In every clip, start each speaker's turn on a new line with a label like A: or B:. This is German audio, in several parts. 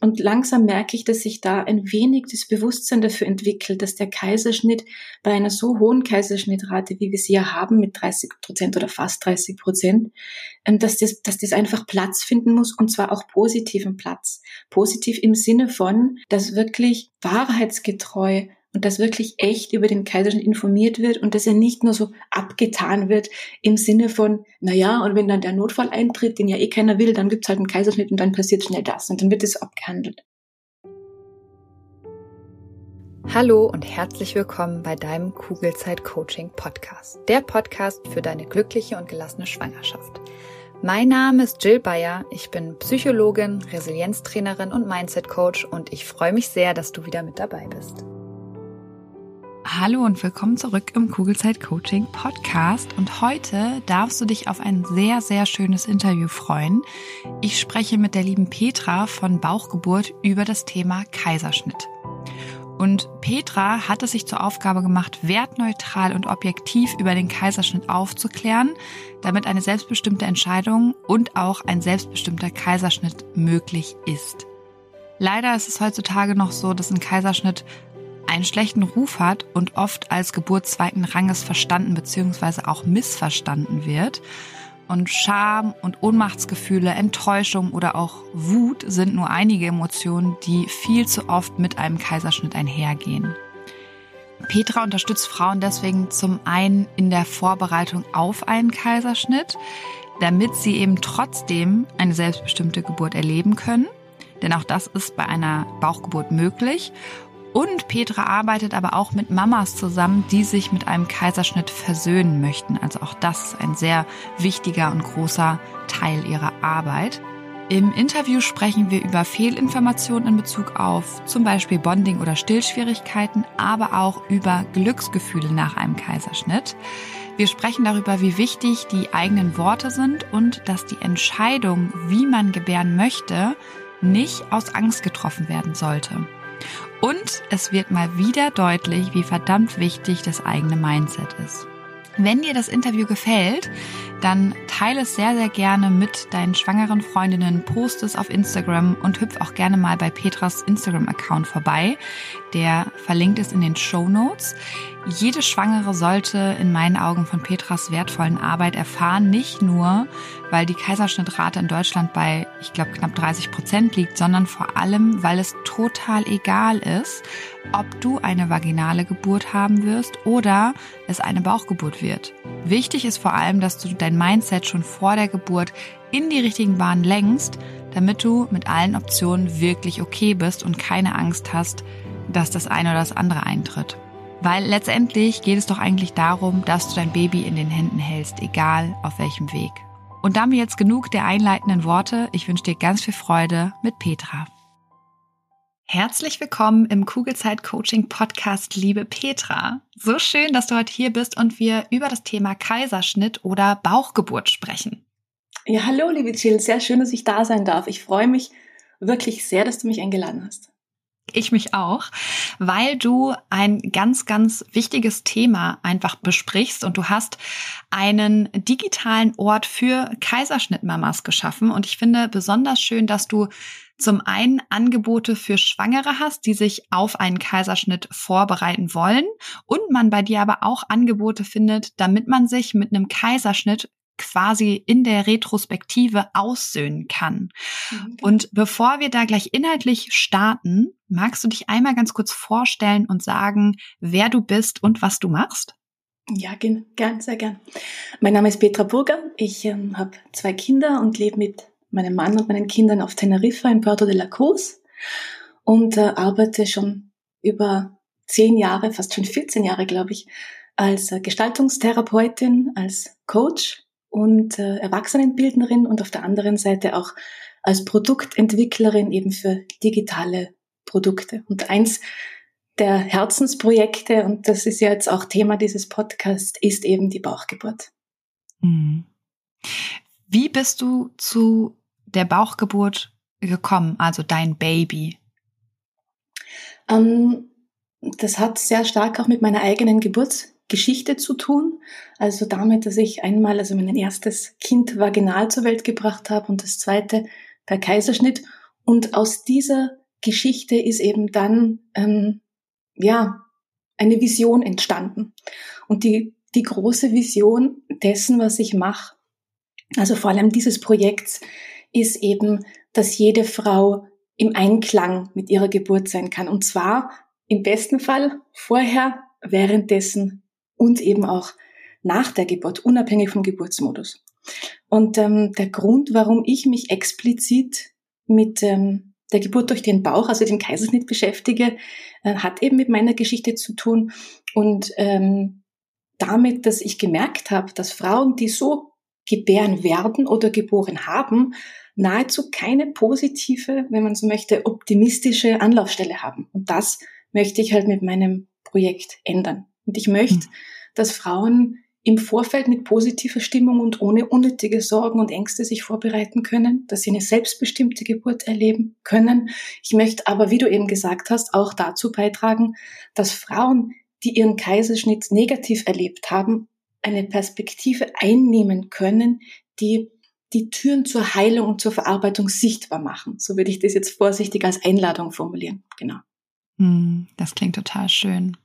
A: Und langsam merke ich, dass sich da ein wenig das Bewusstsein dafür entwickelt, dass der Kaiserschnitt bei einer so hohen Kaiserschnittrate, wie wir sie ja haben, mit 30 Prozent oder fast 30 Prozent, ähm, dass das, dass das einfach Platz finden muss und zwar auch positiven Platz. Positiv im Sinne von, dass wirklich wahrheitsgetreu und dass wirklich echt über den Kaiserschnitt informiert wird und dass er nicht nur so abgetan wird im Sinne von, na ja, und wenn dann der Notfall eintritt, den ja eh keiner will, dann gibt's halt einen Kaiserschnitt und dann passiert schnell das und dann wird es abgehandelt.
B: Hallo und herzlich willkommen bei deinem Kugelzeit Coaching Podcast. Der Podcast für deine glückliche und gelassene Schwangerschaft. Mein Name ist Jill Bayer, ich bin Psychologin, Resilienztrainerin und Mindset Coach und ich freue mich sehr, dass du wieder mit dabei bist.
C: Hallo und willkommen zurück im Kugelzeit Coaching Podcast. Und heute darfst du dich auf ein sehr, sehr schönes Interview freuen. Ich spreche mit der lieben Petra von Bauchgeburt über das Thema Kaiserschnitt. Und Petra hat es sich zur Aufgabe gemacht, wertneutral und objektiv über den Kaiserschnitt aufzuklären, damit eine selbstbestimmte Entscheidung und auch ein selbstbestimmter Kaiserschnitt möglich ist. Leider ist es heutzutage noch so, dass ein Kaiserschnitt einen schlechten Ruf hat und oft als Geburt zweiten Ranges verstanden bzw. auch missverstanden wird. Und Scham und Ohnmachtsgefühle, Enttäuschung oder auch Wut sind nur einige Emotionen, die viel zu oft mit einem Kaiserschnitt einhergehen. Petra unterstützt Frauen deswegen zum einen in der Vorbereitung auf einen Kaiserschnitt, damit sie eben trotzdem eine selbstbestimmte Geburt erleben können. Denn auch das ist bei einer Bauchgeburt möglich. Und Petra arbeitet aber auch mit Mamas zusammen, die sich mit einem Kaiserschnitt versöhnen möchten. Also auch das ist ein sehr wichtiger und großer Teil ihrer Arbeit. Im Interview sprechen wir über Fehlinformationen in Bezug auf zum Beispiel Bonding oder Stillschwierigkeiten, aber auch über Glücksgefühle nach einem Kaiserschnitt. Wir sprechen darüber, wie wichtig die eigenen Worte sind und dass die Entscheidung, wie man gebären möchte, nicht aus Angst getroffen werden sollte. Und es wird mal wieder deutlich, wie verdammt wichtig das eigene Mindset ist. Wenn dir das Interview gefällt, dann teile es sehr, sehr gerne mit deinen schwangeren Freundinnen, post es auf Instagram und hüpf auch gerne mal bei Petras Instagram-Account vorbei. Der verlinkt ist in den Show Notes. Jede Schwangere sollte in meinen Augen von Petras wertvollen Arbeit erfahren, nicht nur, weil die Kaiserschnittrate in Deutschland bei, ich glaube, knapp 30 Prozent liegt, sondern vor allem, weil es total egal ist, ob du eine vaginale Geburt haben wirst oder es eine Bauchgeburt wird. Wichtig ist vor allem, dass du dein Mindset schon vor der Geburt in die richtigen Bahnen lenkst, damit du mit allen Optionen wirklich okay bist und keine Angst hast, dass das eine oder das andere eintritt. Weil letztendlich geht es doch eigentlich darum, dass du dein Baby in den Händen hältst, egal auf welchem Weg. Und damit jetzt genug der einleitenden Worte. Ich wünsche dir ganz viel Freude mit Petra. Herzlich willkommen im Kugelzeit Coaching Podcast, liebe Petra. So schön, dass du heute hier bist und wir über das Thema Kaiserschnitt oder Bauchgeburt sprechen.
A: Ja, hallo, liebe Jill. Sehr schön, dass ich da sein darf. Ich freue mich wirklich sehr, dass du mich eingeladen hast.
C: Ich mich auch, weil du ein ganz, ganz wichtiges Thema einfach besprichst und du hast einen digitalen Ort für Kaiserschnittmamas geschaffen. Und ich finde besonders schön, dass du zum einen Angebote für Schwangere hast, die sich auf einen Kaiserschnitt vorbereiten wollen und man bei dir aber auch Angebote findet, damit man sich mit einem Kaiserschnitt quasi in der Retrospektive aussöhnen kann. Mhm. Und bevor wir da gleich inhaltlich starten, magst du dich einmal ganz kurz vorstellen und sagen, wer du bist und was du machst?
A: Ja, gern, gern sehr gern. Mein Name ist Petra Burger. Ich ähm, habe zwei Kinder und lebe mit meinem Mann und meinen Kindern auf Teneriffa in Puerto de la Cruz und äh, arbeite schon über zehn Jahre, fast schon 14 Jahre, glaube ich, als äh, Gestaltungstherapeutin, als Coach und äh, Erwachsenenbildnerin und auf der anderen Seite auch als Produktentwicklerin eben für digitale Produkte. Und eins der Herzensprojekte, und das ist ja jetzt auch Thema dieses Podcasts, ist eben die Bauchgeburt. Mhm.
C: Wie bist du zu der Bauchgeburt gekommen, also dein Baby?
A: Ähm, das hat sehr stark auch mit meiner eigenen Geburt Geschichte zu tun. Also damit, dass ich einmal also mein erstes Kind vaginal zur Welt gebracht habe und das zweite per Kaiserschnitt Und aus dieser Geschichte ist eben dann, ähm, ja, eine Vision entstanden. Und die, die große Vision dessen, was ich mache, also vor allem dieses Projekts, ist eben, dass jede Frau im Einklang mit ihrer Geburt sein kann. Und zwar im besten Fall vorher, währenddessen und eben auch nach der Geburt, unabhängig vom Geburtsmodus. Und ähm, der Grund, warum ich mich explizit mit ähm, der Geburt durch den Bauch, also dem Kaiserschnitt beschäftige, äh, hat eben mit meiner Geschichte zu tun und ähm, damit, dass ich gemerkt habe, dass Frauen, die so gebären werden oder geboren haben, nahezu keine positive, wenn man so möchte, optimistische Anlaufstelle haben. Und das möchte ich halt mit meinem Projekt ändern. Und ich möchte, mhm. dass Frauen im Vorfeld mit positiver Stimmung und ohne unnötige Sorgen und Ängste sich vorbereiten können, dass sie eine selbstbestimmte Geburt erleben können. Ich möchte aber, wie du eben gesagt hast, auch dazu beitragen, dass Frauen, die ihren Kaiserschnitt negativ erlebt haben, eine Perspektive einnehmen können, die die Türen zur Heilung und zur Verarbeitung sichtbar machen. So würde ich das jetzt vorsichtig als Einladung formulieren. Genau.
C: Hm, das klingt total schön.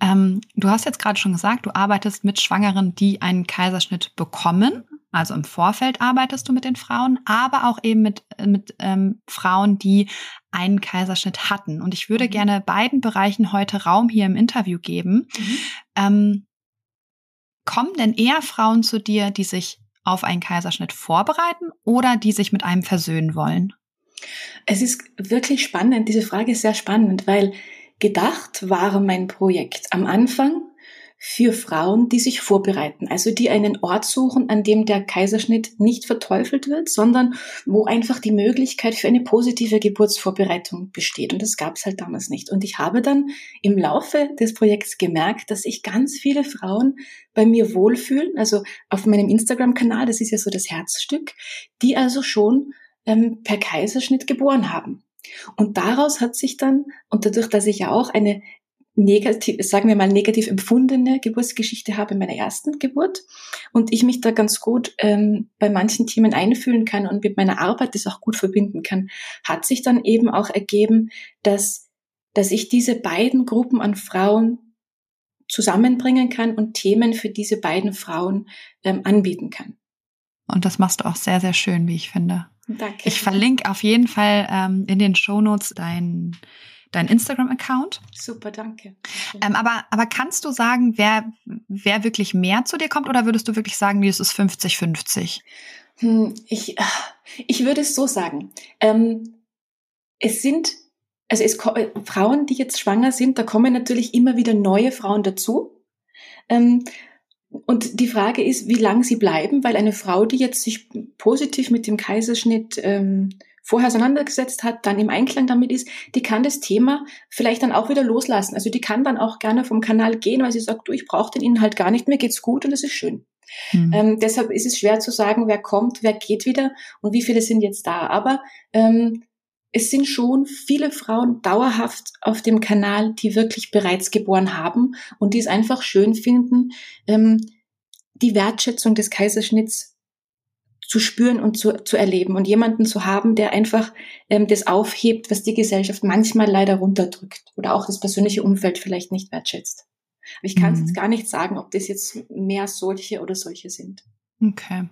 C: Ähm, du hast jetzt gerade schon gesagt, du arbeitest mit Schwangeren, die einen Kaiserschnitt bekommen. Also im Vorfeld arbeitest du mit den Frauen, aber auch eben mit, mit ähm, Frauen, die einen Kaiserschnitt hatten. Und ich würde mhm. gerne beiden Bereichen heute Raum hier im Interview geben. Mhm. Ähm, kommen denn eher Frauen zu dir, die sich auf einen Kaiserschnitt vorbereiten oder die sich mit einem versöhnen wollen?
A: Es ist wirklich spannend. Diese Frage ist sehr spannend, weil gedacht war mein Projekt am Anfang für Frauen, die sich vorbereiten, also die einen Ort suchen, an dem der Kaiserschnitt nicht verteufelt wird, sondern wo einfach die Möglichkeit für eine positive Geburtsvorbereitung besteht. Und das gab es halt damals nicht. Und ich habe dann im Laufe des Projekts gemerkt, dass sich ganz viele Frauen bei mir wohlfühlen, also auf meinem Instagram-Kanal, das ist ja so das Herzstück, die also schon ähm, per Kaiserschnitt geboren haben. Und daraus hat sich dann, und dadurch, dass ich ja auch eine negativ, sagen wir mal negativ empfundene Geburtsgeschichte habe in meiner ersten Geburt und ich mich da ganz gut ähm, bei manchen Themen einfühlen kann und mit meiner Arbeit das auch gut verbinden kann, hat sich dann eben auch ergeben, dass, dass ich diese beiden Gruppen an Frauen zusammenbringen kann und Themen für diese beiden Frauen ähm, anbieten kann.
C: Und das machst du auch sehr, sehr schön, wie ich finde.
A: Danke.
C: Ich verlinke auf jeden Fall ähm, in den Shownotes dein, dein Instagram-Account.
A: Super, danke.
C: Ähm, aber, aber kannst du sagen, wer, wer wirklich mehr zu dir kommt oder würdest du wirklich sagen, es ist 50-50?
A: Hm, ich, ich würde es so sagen. Ähm, es sind, also es, Frauen, die jetzt schwanger sind, da kommen natürlich immer wieder neue Frauen dazu. Ähm, und die Frage ist, wie lange sie bleiben, weil eine Frau, die jetzt sich positiv mit dem Kaiserschnitt ähm, vorher auseinandergesetzt hat, dann im Einklang damit ist, die kann das Thema vielleicht dann auch wieder loslassen. Also die kann dann auch gerne vom Kanal gehen, weil sie sagt, du, ich brauche den Inhalt gar nicht mehr, geht's gut und es ist schön. Mhm. Ähm, deshalb ist es schwer zu sagen, wer kommt, wer geht wieder und wie viele sind jetzt da. Aber ähm, es sind schon viele Frauen dauerhaft auf dem Kanal, die wirklich bereits geboren haben und die es einfach schön finden, ähm, die Wertschätzung des Kaiserschnitts zu spüren und zu, zu erleben und jemanden zu haben, der einfach ähm, das aufhebt, was die Gesellschaft manchmal leider runterdrückt oder auch das persönliche Umfeld vielleicht nicht wertschätzt. Aber ich kann mhm. jetzt gar nicht sagen, ob das jetzt mehr solche oder solche sind.
C: Okay.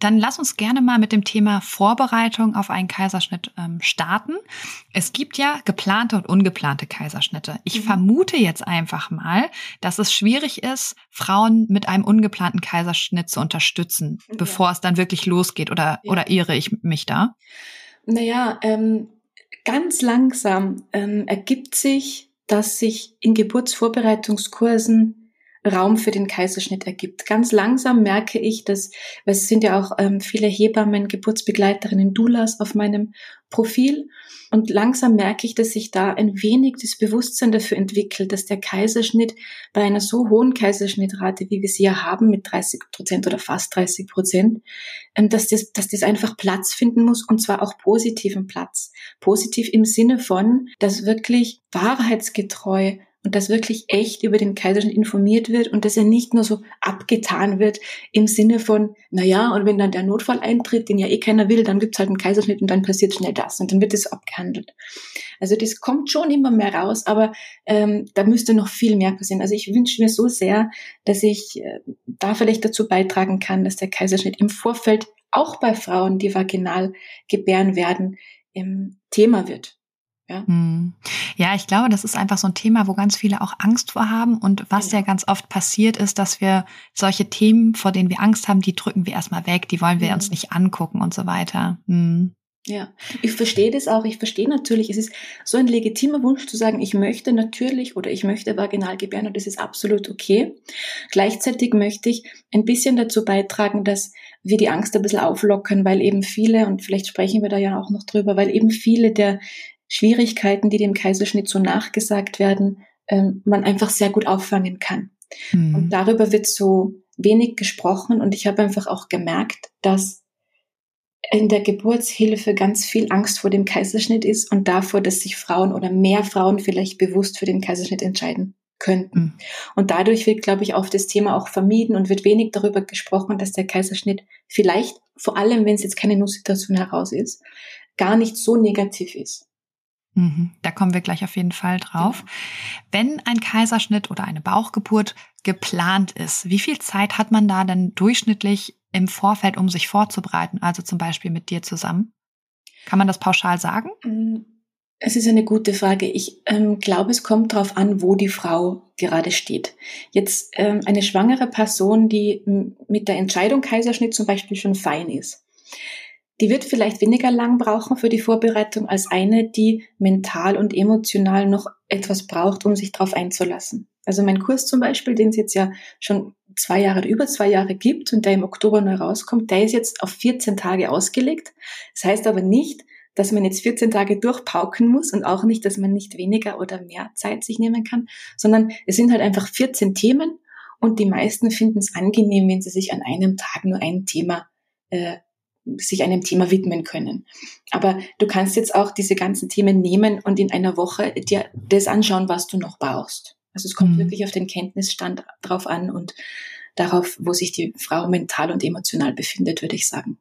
C: Dann lass uns gerne mal mit dem Thema Vorbereitung auf einen Kaiserschnitt ähm, starten. Es gibt ja geplante und ungeplante Kaiserschnitte. Ich mhm. vermute jetzt einfach mal, dass es schwierig ist, Frauen mit einem ungeplanten Kaiserschnitt zu unterstützen, ja. bevor es dann wirklich losgeht. Oder, ja. oder irre ich mich da?
A: Naja, ähm, ganz langsam ähm, ergibt sich, dass sich in Geburtsvorbereitungskursen Raum für den Kaiserschnitt ergibt. Ganz langsam merke ich, dass, es sind ja auch ähm, viele Hebammen, Geburtsbegleiterinnen, Doulas auf meinem Profil. Und langsam merke ich, dass sich da ein wenig das Bewusstsein dafür entwickelt, dass der Kaiserschnitt bei einer so hohen Kaiserschnittrate, wie wir sie ja haben, mit 30 Prozent oder fast 30 Prozent, ähm, dass das, dass das einfach Platz finden muss und zwar auch positiven Platz. Positiv im Sinne von, dass wirklich wahrheitsgetreu und dass wirklich echt über den Kaiserschnitt informiert wird und dass er nicht nur so abgetan wird im Sinne von, na ja, und wenn dann der Notfall eintritt, den ja eh keiner will, dann gibt's halt einen Kaiserschnitt und dann passiert schnell das und dann wird es abgehandelt. Also das kommt schon immer mehr raus, aber ähm, da müsste noch viel mehr passieren. Also ich wünsche mir so sehr, dass ich äh, da vielleicht dazu beitragen kann, dass der Kaiserschnitt im Vorfeld auch bei Frauen, die vaginal gebären werden, im Thema wird.
C: Ja. Hm. ja, ich glaube, das ist einfach so ein Thema, wo ganz viele auch Angst vor haben. Und was ja, ja ganz oft passiert ist, dass wir solche Themen, vor denen wir Angst haben, die drücken wir erstmal weg, die wollen wir ja. uns nicht angucken und so weiter. Hm.
A: Ja, ich verstehe das auch. Ich verstehe natürlich, es ist so ein legitimer Wunsch zu sagen, ich möchte natürlich oder ich möchte vaginal gebären und das ist absolut okay. Gleichzeitig möchte ich ein bisschen dazu beitragen, dass wir die Angst ein bisschen auflockern, weil eben viele, und vielleicht sprechen wir da ja auch noch drüber, weil eben viele der Schwierigkeiten, die dem Kaiserschnitt so nachgesagt werden, ähm, man einfach sehr gut auffangen kann. Mhm. Und darüber wird so wenig gesprochen und ich habe einfach auch gemerkt, dass in der Geburtshilfe ganz viel Angst vor dem Kaiserschnitt ist und davor, dass sich Frauen oder mehr Frauen vielleicht bewusst für den Kaiserschnitt entscheiden könnten. Mhm. Und dadurch wird, glaube ich, oft das Thema auch vermieden und wird wenig darüber gesprochen, dass der Kaiserschnitt vielleicht, vor allem wenn es jetzt keine Notssituation heraus ist, gar nicht so negativ ist.
C: Mhm. Da kommen wir gleich auf jeden Fall drauf. Wenn ein Kaiserschnitt oder eine Bauchgeburt geplant ist, wie viel Zeit hat man da denn durchschnittlich im Vorfeld, um sich vorzubereiten? Also zum Beispiel mit dir zusammen? Kann man das pauschal sagen? Mm,
A: es ist eine gute Frage. Ich ähm, glaube, es kommt darauf an, wo die Frau gerade steht. Jetzt ähm, eine schwangere Person, die mit der Entscheidung Kaiserschnitt zum Beispiel schon fein ist die wird vielleicht weniger lang brauchen für die Vorbereitung als eine, die mental und emotional noch etwas braucht, um sich darauf einzulassen. Also mein Kurs zum Beispiel, den es jetzt ja schon zwei Jahre über zwei Jahre gibt und der im Oktober neu rauskommt, der ist jetzt auf 14 Tage ausgelegt. Das heißt aber nicht, dass man jetzt 14 Tage durchpauken muss und auch nicht, dass man nicht weniger oder mehr Zeit sich nehmen kann, sondern es sind halt einfach 14 Themen und die meisten finden es angenehm, wenn sie sich an einem Tag nur ein Thema äh, sich einem Thema widmen können. Aber du kannst jetzt auch diese ganzen Themen nehmen und in einer Woche dir das anschauen, was du noch brauchst. Also es kommt mhm. wirklich auf den Kenntnisstand drauf an und darauf, wo sich die Frau mental und emotional befindet, würde ich sagen.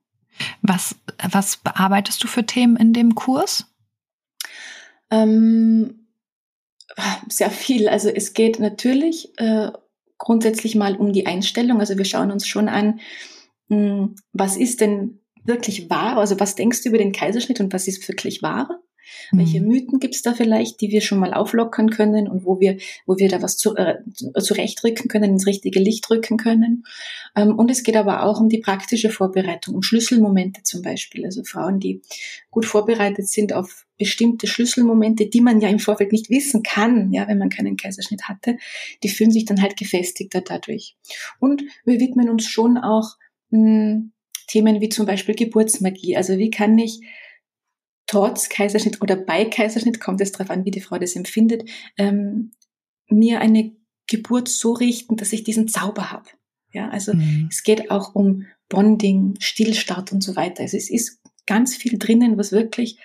C: Was, was bearbeitest du für Themen in dem Kurs?
A: Ähm, sehr viel. Also es geht natürlich äh, grundsätzlich mal um die Einstellung. Also wir schauen uns schon an, hm, was ist denn wirklich wahr? Also was denkst du über den Kaiserschnitt und was ist wirklich wahr? Mhm. Welche Mythen gibt es da vielleicht, die wir schon mal auflockern können und wo wir, wo wir da was zu, äh, zurechtrücken können, ins richtige Licht rücken können? Ähm, und es geht aber auch um die praktische Vorbereitung, um Schlüsselmomente zum Beispiel. Also Frauen, die gut vorbereitet sind auf bestimmte Schlüsselmomente, die man ja im Vorfeld nicht wissen kann, ja, wenn man keinen Kaiserschnitt hatte, die fühlen sich dann halt gefestigter dadurch. Und wir widmen uns schon auch mh, hm, Themen wie zum Beispiel Geburtsmagie. Also wie kann ich trotz Kaiserschnitt oder bei Kaiserschnitt, kommt es darauf an, wie die Frau das empfindet, ähm, mir eine Geburt so richten, dass ich diesen Zauber habe. Ja, also mhm. es geht auch um Bonding, Stillstart und so weiter. Also es ist ganz viel drinnen, was wirklich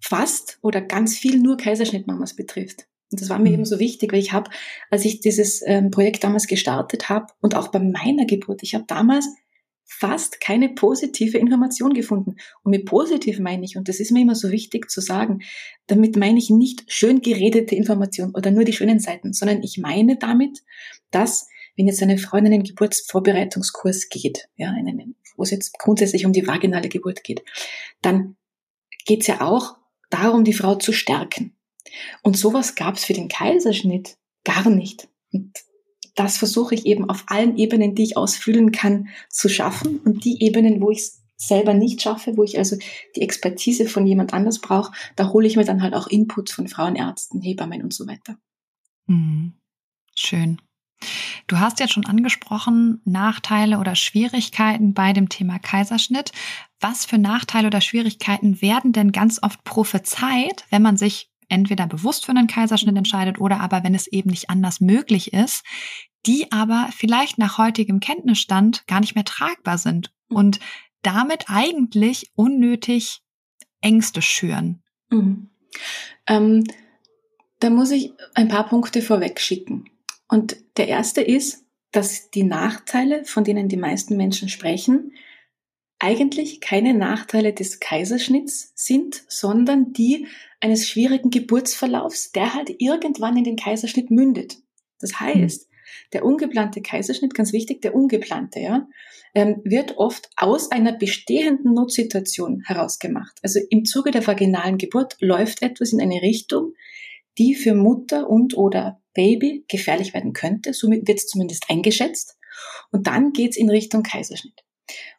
A: fast oder ganz viel nur Kaiserschnittmamas betrifft. Und das war mir mhm. eben so wichtig, weil ich habe, als ich dieses ähm, Projekt damals gestartet habe und auch bei meiner Geburt, ich habe damals fast keine positive Information gefunden. Und mit positiv meine ich, und das ist mir immer so wichtig zu sagen, damit meine ich nicht schön geredete Information oder nur die schönen Seiten, sondern ich meine damit, dass wenn jetzt eine Frau in einen Geburtsvorbereitungskurs geht, ja, in einen, wo es jetzt grundsätzlich um die vaginale Geburt geht, dann geht es ja auch darum, die Frau zu stärken. Und sowas gab es für den Kaiserschnitt gar nicht. Und das versuche ich eben auf allen Ebenen, die ich ausfüllen kann, zu schaffen. Und die Ebenen, wo ich es selber nicht schaffe, wo ich also die Expertise von jemand anders brauche, da hole ich mir dann halt auch Input von Frauenärzten, Hebammen und so weiter.
C: Mhm. Schön. Du hast jetzt schon angesprochen, Nachteile oder Schwierigkeiten bei dem Thema Kaiserschnitt. Was für Nachteile oder Schwierigkeiten werden denn ganz oft prophezeit, wenn man sich entweder bewusst für einen Kaiserschnitt entscheidet oder aber, wenn es eben nicht anders möglich ist, die aber vielleicht nach heutigem Kenntnisstand gar nicht mehr tragbar sind und damit eigentlich unnötig Ängste schüren.
A: Mhm. Ähm, Da muss ich ein paar Punkte vorweg schicken. Und der erste ist, dass die Nachteile, von denen die meisten Menschen sprechen, eigentlich keine Nachteile des Kaiserschnitts sind, sondern die eines schwierigen Geburtsverlaufs, der halt irgendwann in den Kaiserschnitt mündet. Das heißt, der ungeplante Kaiserschnitt, ganz wichtig, der ungeplante, ja, ähm, wird oft aus einer bestehenden Notsituation herausgemacht. Also im Zuge der vaginalen Geburt läuft etwas in eine Richtung, die für Mutter und oder Baby gefährlich werden könnte. Somit wird es zumindest eingeschätzt. Und dann geht's in Richtung Kaiserschnitt.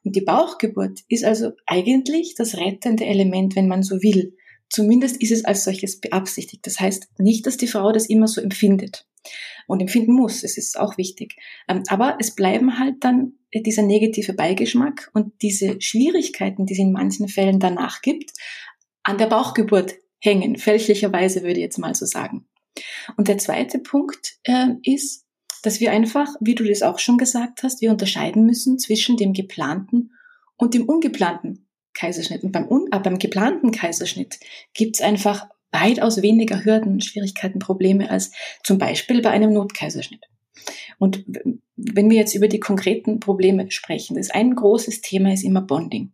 A: Und die Bauchgeburt ist also eigentlich das rettende Element, wenn man so will. Zumindest ist es als solches beabsichtigt. Das heißt nicht, dass die Frau das immer so empfindet und empfinden muss. Es ist auch wichtig. Ähm, aber es bleiben halt dann dieser negative Beigeschmack und diese Schwierigkeiten, die es in manchen Fällen danach gibt, an der Bauchgeburt hängen. Fälschlicherweise würde ich jetzt mal so sagen. Und der zweite Punkt äh, ist, dass wir einfach, wie du das auch schon gesagt hast, wir unterscheiden müssen zwischen dem geplanten und dem ungeplanten Kaiserschnitt. Und beim, un, äh, beim geplanten Kaiserschnitt gibt es einfach weitaus weniger Hürden, Schwierigkeiten, Probleme als zum Beispiel bei einem Notkaiserschnitt. Und wenn wir jetzt über die konkreten Probleme sprechen, das ein großes Thema ist immer Bonding.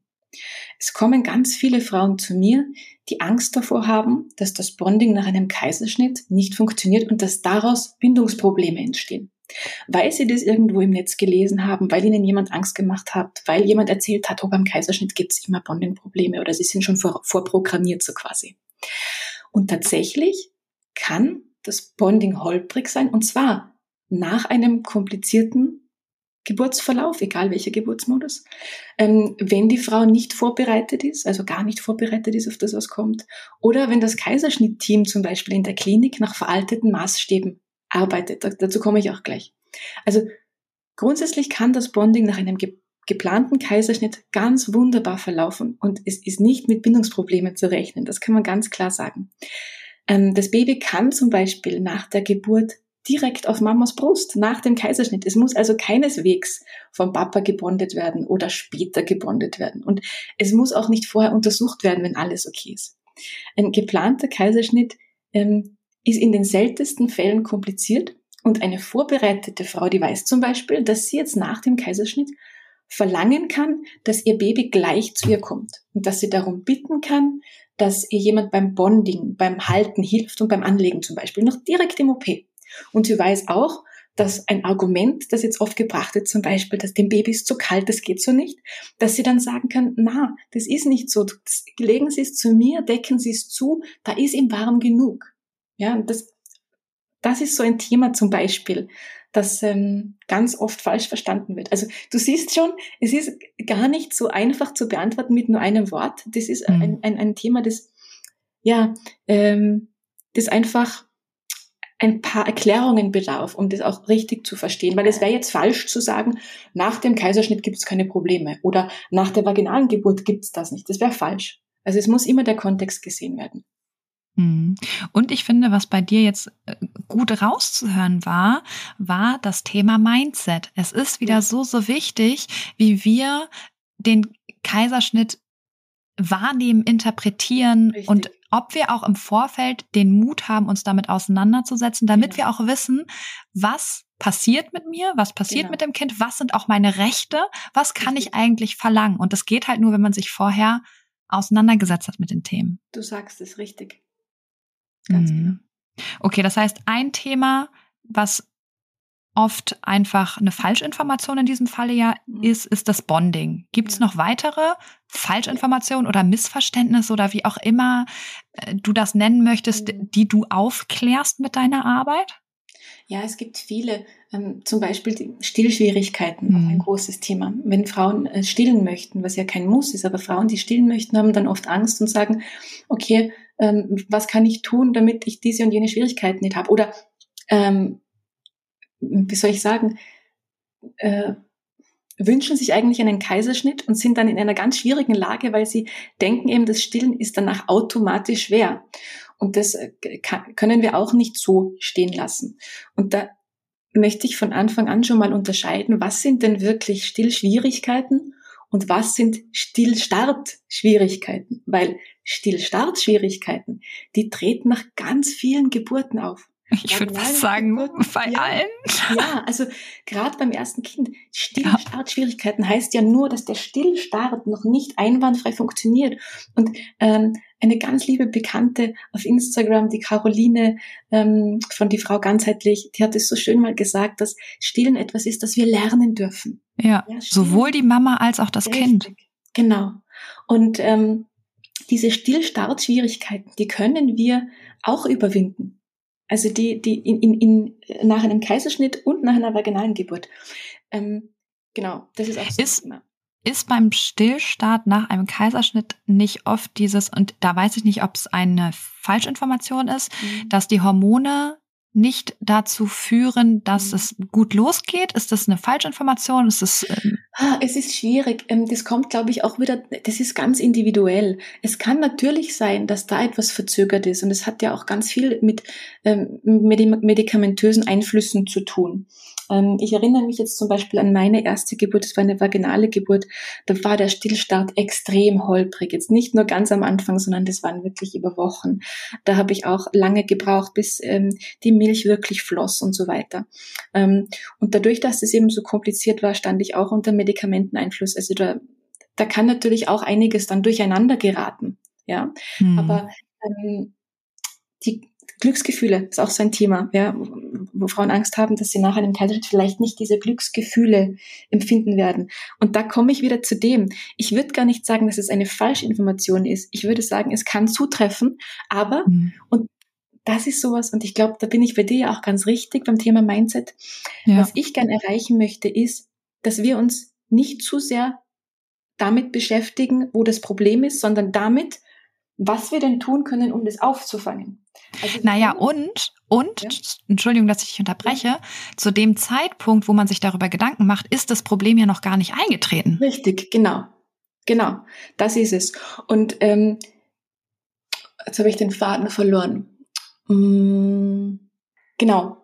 A: Es kommen ganz viele Frauen zu mir, die Angst davor haben, dass das Bonding nach einem Kaiserschnitt nicht funktioniert und dass daraus Bindungsprobleme entstehen weil sie das irgendwo im Netz gelesen haben, weil ihnen jemand Angst gemacht hat, weil jemand erzählt hat, oh, beim Kaiserschnitt gibt's immer Bonding-Probleme oder sie sind schon vor, vorprogrammiert so quasi. Und tatsächlich kann das Bonding holprig sein und zwar nach einem komplizierten Geburtsverlauf, egal welcher Geburtsmodus, ähm, wenn die Frau nicht vorbereitet ist, also gar nicht vorbereitet ist auf das, was kommt, oder wenn das Kaiserschnittteam zum Beispiel in der Klinik nach veralteten Maßstäben arbeitet. Dazu komme ich auch gleich. Also grundsätzlich kann das Bonding nach einem ge geplanten Kaiserschnitt ganz wunderbar verlaufen und es ist nicht mit Bindungsproblemen zu rechnen. Das kann man ganz klar sagen. Ähm, das Baby kann zum Beispiel nach der Geburt direkt auf Mamas Brust nach dem Kaiserschnitt. Es muss also keineswegs vom Papa gebondet werden oder später gebondet werden. Und es muss auch nicht vorher untersucht werden, wenn alles okay ist. Ein geplanter Kaiserschnitt ähm, ist in den seltensten Fällen kompliziert und eine vorbereitete Frau, die weiß zum Beispiel, dass sie jetzt nach dem Kaiserschnitt verlangen kann, dass ihr Baby gleich zu ihr kommt und dass sie darum bitten kann, dass ihr jemand beim Bonding, beim Halten hilft und beim Anlegen zum Beispiel noch direkt im OP. Und sie weiß auch, dass ein Argument, das jetzt oft gebracht wird, zum Beispiel, dass dem Baby ist zu kalt, das geht so nicht, dass sie dann sagen kann, na, das ist nicht so, legen Sie es zu mir, decken Sie es zu, da ist ihm warm genug. Ja, das, das ist so ein Thema zum Beispiel, das ähm, ganz oft falsch verstanden wird. Also du siehst schon, es ist gar nicht so einfach zu beantworten mit nur einem Wort. Das ist mhm. ein, ein, ein Thema, das ja, ähm, das einfach ein paar Erklärungen bedarf, um das auch richtig zu verstehen. Weil es wäre jetzt falsch zu sagen, nach dem Kaiserschnitt gibt es keine Probleme oder nach der vaginalen Geburt gibt es das nicht. Das wäre falsch. Also es muss immer der Kontext gesehen werden.
C: Mhm. Und ich finde, was bei dir jetzt äh, gut rauszuhören war, war das Thema Mindset. Es ist wieder so, so wichtig, wie wir den Kaiserschnitt wahrnehmen, interpretieren Richtig. und ob wir auch im Vorfeld den Mut haben, uns damit auseinanderzusetzen, damit ja. wir auch wissen, was passiert mit mir, was passiert genau. mit dem Kind, was sind auch meine Rechte, was kann Richtig. ich eigentlich verlangen. Und das geht halt nur, wenn man sich vorher auseinandergesetzt hat mit den Themen.
A: Du sagst es richtig.
C: Ganz mhm. genau. Okay, das heißt, ein Thema, was oft einfach eine Falschinformation in diesem Falle ja mhm. ist, ist das Bonding. Gibt es noch weitere Falschinformationen oder Missverständnisse oder wie auch immer äh, du das nennen möchtest, mhm. die du aufklärst mit deiner Arbeit?
A: Ja, es gibt viele, ähm, zum Beispiel Stillschwierigkeiten, auch ein mhm. großes Thema. Wenn Frauen äh, stillen möchten, was ja kein Muss ist, aber Frauen, die stillen möchten, haben dann oft Angst und sagen, okay, ähm, was kann ich tun, damit ich diese und jene Schwierigkeiten nicht habe? Oder ähm, wie soll ich sagen, äh, wünschen sich eigentlich einen Kaiserschnitt und sind dann in einer ganz schwierigen Lage, weil sie denken eben, das Stillen ist danach automatisch schwer. Und das äh, können wir auch nicht so stehen lassen. Und da möchte ich von Anfang an schon mal unterscheiden, was sind denn wirklich Stillschwierigkeiten Und was sind Stillstartschwierigkeiten? Weil Stillstartschwierigkeiten, die treten nach ganz vielen Geburten auf.
D: Ich würde fast sagen, bei
A: ja,
D: allen.
A: Ja, also gerade beim ersten Kind. Stillstartschwierigkeiten heißt ja nur, dass der Stillstart noch nicht einwandfrei funktioniert. Und ähm, eine ganz liebe Bekannte auf Instagram, die Caroline ähm, von die Frau ganzheitlich, die hat es so schön mal gesagt, dass Stillen etwas ist, das wir lernen dürfen.
D: Ja, ja sowohl die Mama als auch das Richtig. Kind.
A: Genau. Und ähm, diese Stillstartschwierigkeiten, die können wir auch überwinden. Also die, die in, in, in, nach einem Kaiserschnitt und nach einer vaginalen Geburt. Ähm, genau, das ist auch so
D: ist, ist beim Stillstart nach einem Kaiserschnitt nicht oft dieses, und da weiß ich nicht, ob es eine Falschinformation ist, mhm. dass die Hormone nicht dazu führen, dass mhm. es gut losgeht? Ist das eine Falschinformation? Ist das,
A: ah, es ist schwierig. Ähm, das kommt, glaube ich, auch wieder, das ist ganz individuell. Es kann natürlich sein, dass da etwas verzögert ist und es hat ja auch ganz viel mit ähm, medikamentösen Einflüssen zu tun. Ähm, ich erinnere mich jetzt zum Beispiel an meine erste Geburt, das war eine vaginale Geburt, da war der Stillstart extrem holprig. Jetzt nicht nur ganz am Anfang, sondern das waren wirklich über Wochen. Da habe ich auch lange gebraucht, bis ähm, die Milch wirklich floss und so weiter. Ähm, und dadurch, dass es eben so kompliziert war, stand ich auch unter Medikamenteneinfluss. Also da, da kann natürlich auch einiges dann durcheinander geraten. Ja, hm. aber ähm, die, Glücksgefühle ist auch so ein Thema, ja, wo Frauen Angst haben, dass sie nach einem Kaiserschnitt vielleicht nicht diese Glücksgefühle empfinden werden. Und da komme ich wieder zu dem. Ich würde gar nicht sagen, dass es eine Falschinformation ist. Ich würde sagen, es kann zutreffen, aber, mhm. und das ist sowas, und ich glaube, da bin ich bei dir ja auch ganz richtig beim Thema Mindset. Ja. Was ich gern erreichen möchte, ist, dass wir uns nicht zu sehr damit beschäftigen, wo das Problem ist, sondern damit, was wir denn tun können, um das aufzufangen.
D: Also naja, und, und, ja. Entschuldigung, dass ich dich unterbreche, ja. zu dem Zeitpunkt, wo man sich darüber Gedanken macht, ist das Problem ja noch gar nicht eingetreten.
A: Richtig, genau. Genau, das ist es. Und ähm, jetzt habe ich den Faden verloren. Hm, genau,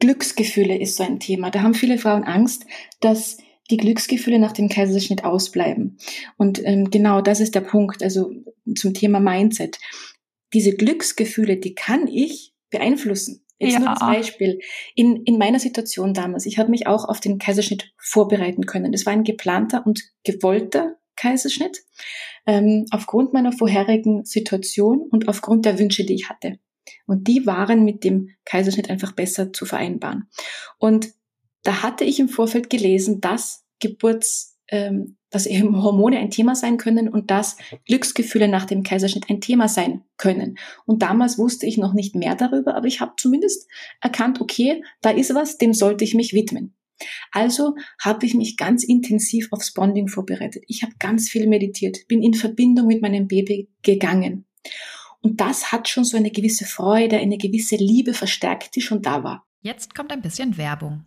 A: Glücksgefühle ist so ein Thema. Da haben viele Frauen Angst, dass die Glücksgefühle nach dem Kaiserschnitt ausbleiben. Und ähm, genau das ist der Punkt, also zum Thema Mindset diese Glücksgefühle, die kann ich beeinflussen. Jetzt ja. nur als Beispiel. In, in meiner Situation damals, ich habe mich auch auf den Kaiserschnitt vorbereiten können. Das war ein geplanter und gewollter Kaiserschnitt, ähm, aufgrund meiner vorherigen Situation und aufgrund der Wünsche, die ich hatte. Und die waren mit dem Kaiserschnitt einfach besser zu vereinbaren. Und da hatte ich im Vorfeld gelesen, dass Geburts, ähm, dass eben Hormone ein Thema sein können und dass Glücksgefühle nach dem Kaiserschnitt ein Thema sein können. Und damals wusste ich noch nicht mehr darüber, aber ich habe zumindest erkannt, okay, da ist was, dem sollte ich mich widmen. Also habe ich mich ganz intensiv aufs Bonding vorbereitet. Ich habe ganz viel meditiert, bin in Verbindung mit meinem Baby gegangen. Und das hat schon so eine gewisse Freude, eine gewisse Liebe verstärkt, die schon da war.
C: Jetzt kommt ein bisschen Werbung.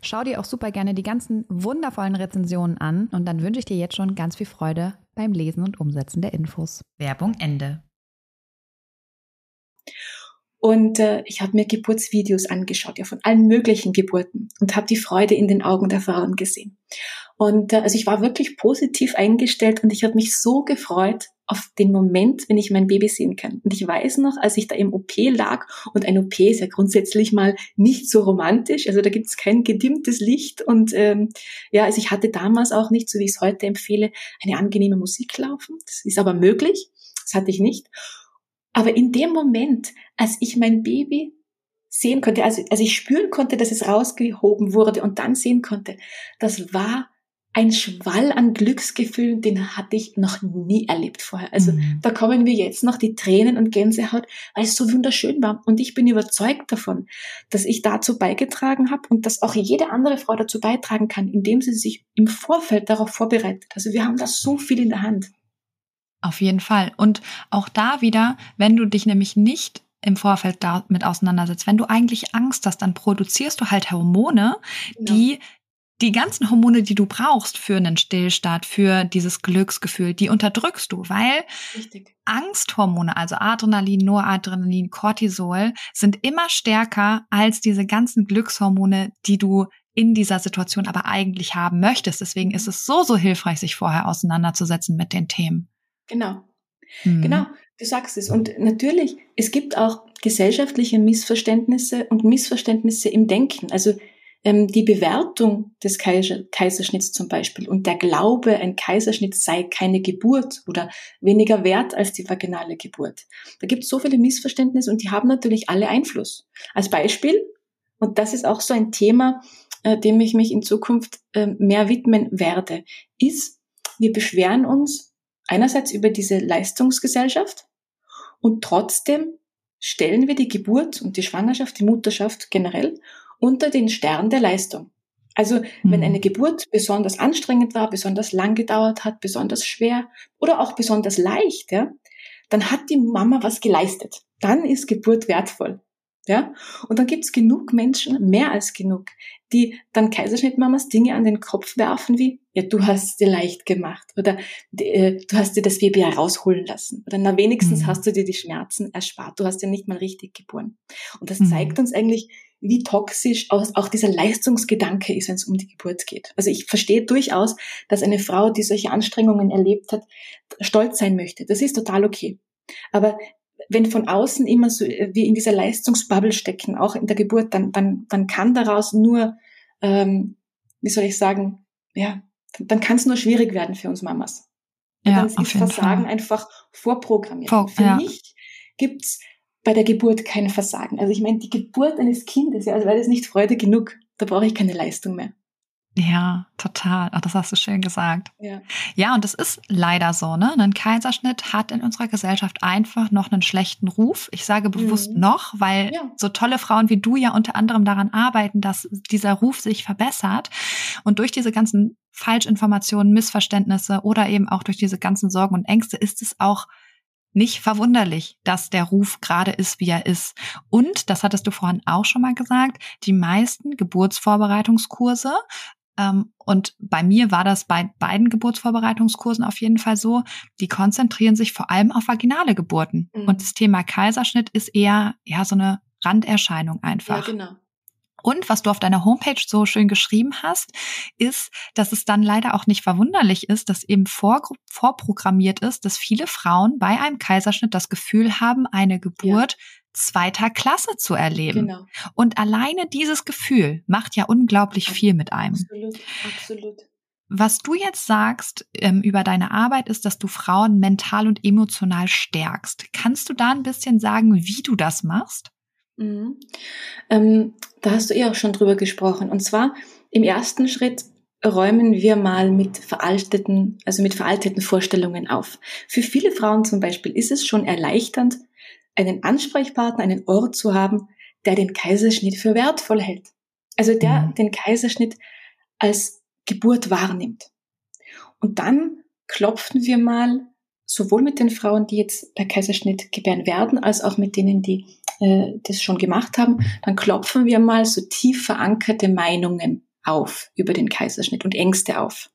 B: Schau dir auch super gerne die ganzen wundervollen Rezensionen an und dann wünsche ich dir jetzt schon ganz viel Freude beim Lesen und Umsetzen der Infos. Werbung Ende.
A: Und äh, ich habe mir Geburtsvideos angeschaut, ja von allen möglichen Geburten und habe die Freude in den Augen der Frauen gesehen. Und äh, also ich war wirklich positiv eingestellt und ich habe mich so gefreut auf den Moment, wenn ich mein Baby sehen kann. Und ich weiß noch, als ich da im OP lag, und ein OP ist ja grundsätzlich mal nicht so romantisch, also da gibt es kein gedimmtes Licht und ähm, ja, also ich hatte damals auch nicht, so wie ich es heute empfehle, eine angenehme Musik laufen. Das ist aber möglich, das hatte ich nicht. Aber in dem Moment, als ich mein Baby sehen konnte, also als ich spüren konnte, dass es rausgehoben wurde und dann sehen konnte, das war ein Schwall an Glücksgefühlen, den hatte ich noch nie erlebt vorher. Also mhm. da kommen mir jetzt noch die Tränen und Gänsehaut, weil es so wunderschön war. Und ich bin überzeugt davon, dass ich dazu beigetragen habe und dass auch jede andere Frau dazu beitragen kann, indem sie sich im Vorfeld darauf vorbereitet. Also wir haben da so viel in der Hand.
C: Auf jeden Fall. Und auch da wieder, wenn du dich nämlich nicht im Vorfeld damit auseinandersetzt, wenn du eigentlich Angst hast, dann produzierst du halt Hormone, genau. die die ganzen Hormone, die du brauchst für einen Stillstand, für dieses Glücksgefühl, die unterdrückst du, weil Richtig. Angsthormone, also Adrenalin, Noradrenalin, Cortisol, sind immer stärker als diese ganzen Glückshormone, die du in dieser Situation aber eigentlich haben möchtest. Deswegen ist es so, so hilfreich, sich vorher auseinanderzusetzen mit den Themen.
A: Genau. Mhm. Genau, du sagst es. Und natürlich, es gibt auch gesellschaftliche Missverständnisse und Missverständnisse im Denken. Also die Bewertung des Kaiser Kaiserschnitts zum Beispiel und der Glaube, ein Kaiserschnitt sei keine Geburt oder weniger wert als die vaginale Geburt. Da gibt es so viele Missverständnisse und die haben natürlich alle Einfluss. Als Beispiel, und das ist auch so ein Thema, äh, dem ich mich in Zukunft äh, mehr widmen werde, ist, wir beschweren uns einerseits über diese Leistungsgesellschaft und trotzdem stellen wir die Geburt und die Schwangerschaft, die Mutterschaft generell unter den Stern der Leistung. Also wenn mhm. eine Geburt besonders anstrengend war, besonders lang gedauert hat, besonders schwer oder auch besonders leicht, ja, dann hat die Mama was geleistet. Dann ist Geburt wertvoll. Ja? Und dann gibt's genug Menschen, mehr als genug, die dann Kaiserschnittmamas Dinge an den Kopf werfen wie, ja, du hast dir leicht gemacht oder äh, du hast dir das Baby herausholen lassen oder na wenigstens mhm. hast du dir die Schmerzen erspart, du hast ja nicht mal richtig geboren. Und das mhm. zeigt uns eigentlich, wie toxisch auch dieser Leistungsgedanke ist, wenn es um die Geburt geht. Also ich verstehe durchaus, dass eine Frau, die solche Anstrengungen erlebt hat, stolz sein möchte. Das ist total okay. Aber wenn von außen immer so äh, wie in dieser Leistungsbubble stecken, auch in der Geburt, dann, dann, dann kann daraus nur, ähm, wie soll ich sagen, ja, dann kann es nur schwierig werden für uns Mamas. Und ja, dann ist Versagen Fall. einfach vorprogrammiert. Vor, für ja. mich gibt's bei der Geburt kein Versagen. Also ich meine, die Geburt eines Kindes, ja, also weil das nicht Freude genug, da brauche ich keine Leistung mehr.
C: Ja, total. Ach, das hast du schön gesagt. Ja. ja, und es ist leider so, ne? Ein Kaiserschnitt hat in unserer Gesellschaft einfach noch einen schlechten Ruf. Ich sage bewusst mhm. noch, weil ja. so tolle Frauen wie du ja unter anderem daran arbeiten, dass dieser Ruf sich verbessert. Und durch diese ganzen Falschinformationen, Missverständnisse oder eben auch durch diese ganzen Sorgen und Ängste ist es auch nicht verwunderlich, dass der Ruf gerade ist, wie er ist. Und, das hattest du vorhin auch schon mal gesagt, die meisten Geburtsvorbereitungskurse ähm, und bei mir war das bei beiden Geburtsvorbereitungskursen auf jeden Fall so. Die konzentrieren sich vor allem auf vaginale Geburten. Mhm. Und das Thema Kaiserschnitt ist eher, ja, so eine Randerscheinung einfach. Ja, genau. Und was du auf deiner Homepage so schön geschrieben hast, ist, dass es dann leider auch nicht verwunderlich ist, dass eben vor, vorprogrammiert ist, dass viele Frauen bei einem Kaiserschnitt das Gefühl haben, eine Geburt ja. zweiter Klasse zu erleben. Genau. Und alleine dieses Gefühl macht ja unglaublich viel mit einem. Absolut, absolut. Was du jetzt sagst ähm, über deine Arbeit ist, dass du Frauen mental und emotional stärkst. Kannst du da ein bisschen sagen, wie du das machst?
A: Mhm. Ähm, da hast du eh auch schon drüber gesprochen. Und zwar im ersten Schritt räumen wir mal mit veralteten, also mit veralteten Vorstellungen auf. Für viele Frauen zum Beispiel ist es schon erleichternd, einen Ansprechpartner, einen Ort zu haben, der den Kaiserschnitt für wertvoll hält. Also der mhm. den Kaiserschnitt als Geburt wahrnimmt. Und dann klopfen wir mal sowohl mit den Frauen, die jetzt per Kaiserschnitt gebären werden, als auch mit denen, die äh, das schon gemacht haben, dann klopfen wir mal so tief verankerte Meinungen auf über den Kaiserschnitt und Ängste auf.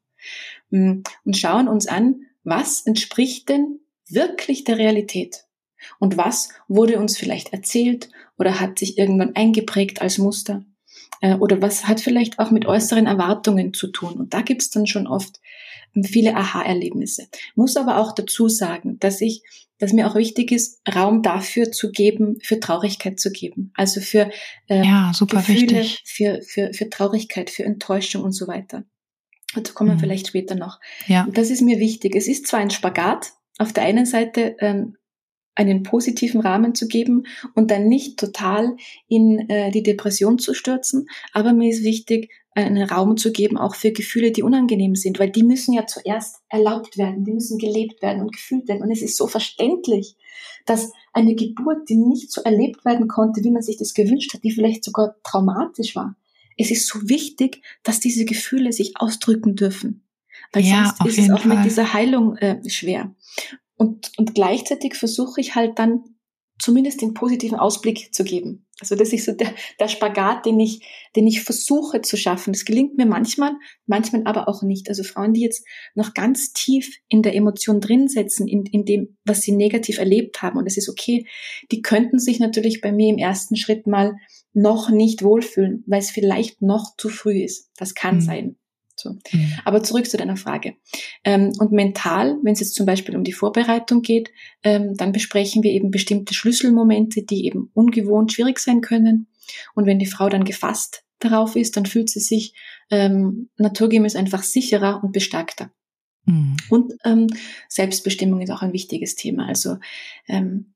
A: Mm, und schauen uns an, was entspricht denn wirklich der Realität? Und was wurde uns vielleicht erzählt oder hat sich irgendwann eingeprägt als Muster? Äh, oder was hat vielleicht auch mit äußeren Erwartungen zu tun? Und da gibt's dann schon oft viele Aha-Erlebnisse. Muss aber auch dazu sagen, dass ich, dass mir auch wichtig ist, Raum dafür zu geben, für Traurigkeit zu geben. Also für
C: äh, ja, super Gefühle, wichtig.
A: Für, für, für Traurigkeit, für Enttäuschung und so weiter. Dazu kommen wir mhm. vielleicht später noch.
C: Ja.
A: Das ist mir wichtig. Es ist zwar ein Spagat, auf der einen Seite ähm, einen positiven Rahmen zu geben und dann nicht total in äh, die Depression zu stürzen. Aber mir ist wichtig, einen Raum zu geben, auch für Gefühle, die unangenehm sind, weil die müssen ja zuerst erlaubt werden, die müssen gelebt werden und gefühlt werden. Und es ist so verständlich, dass eine Geburt, die nicht so erlebt werden konnte, wie man sich das gewünscht hat, die vielleicht sogar traumatisch war. Es ist so wichtig, dass diese Gefühle sich ausdrücken dürfen. Weil ja, sonst ist es auch Fall. mit dieser Heilung äh, schwer. Und, und gleichzeitig versuche ich halt dann zumindest den positiven Ausblick zu geben. Also das ist so der, der Spagat, den ich, den ich versuche zu schaffen. Das gelingt mir manchmal, manchmal aber auch nicht. Also Frauen, die jetzt noch ganz tief in der Emotion drin sitzen, in, in dem, was sie negativ erlebt haben, und es ist okay, die könnten sich natürlich bei mir im ersten Schritt mal noch nicht wohlfühlen, weil es vielleicht noch zu früh ist. Das kann mhm. sein. So. Mhm. Aber zurück zu deiner Frage. Ähm, und mental, wenn es jetzt zum Beispiel um die Vorbereitung geht, ähm, dann besprechen wir eben bestimmte Schlüsselmomente, die eben ungewohnt schwierig sein können. Und wenn die Frau dann gefasst darauf ist, dann fühlt sie sich ähm, naturgemäß einfach sicherer und bestärkter. Mhm. Und ähm, Selbstbestimmung ist auch ein wichtiges Thema. Also ähm,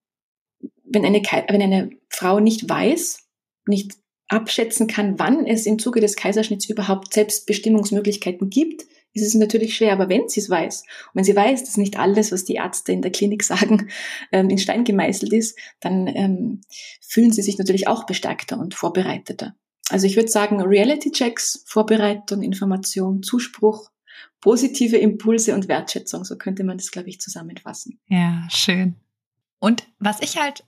A: wenn, eine, wenn eine Frau nicht weiß, nicht abschätzen kann, wann es im Zuge des Kaiserschnitts überhaupt Selbstbestimmungsmöglichkeiten gibt, ist es natürlich schwer. Aber wenn sie es weiß, und wenn sie weiß, dass nicht alles, was die Ärzte in der Klinik sagen, ähm, in Stein gemeißelt ist, dann ähm, fühlen sie sich natürlich auch bestärkter und vorbereiteter. Also ich würde sagen, Reality-Checks, Vorbereitung, Information, Zuspruch, positive Impulse und Wertschätzung, so könnte man das, glaube ich, zusammenfassen.
C: Ja, schön. Und was ich halt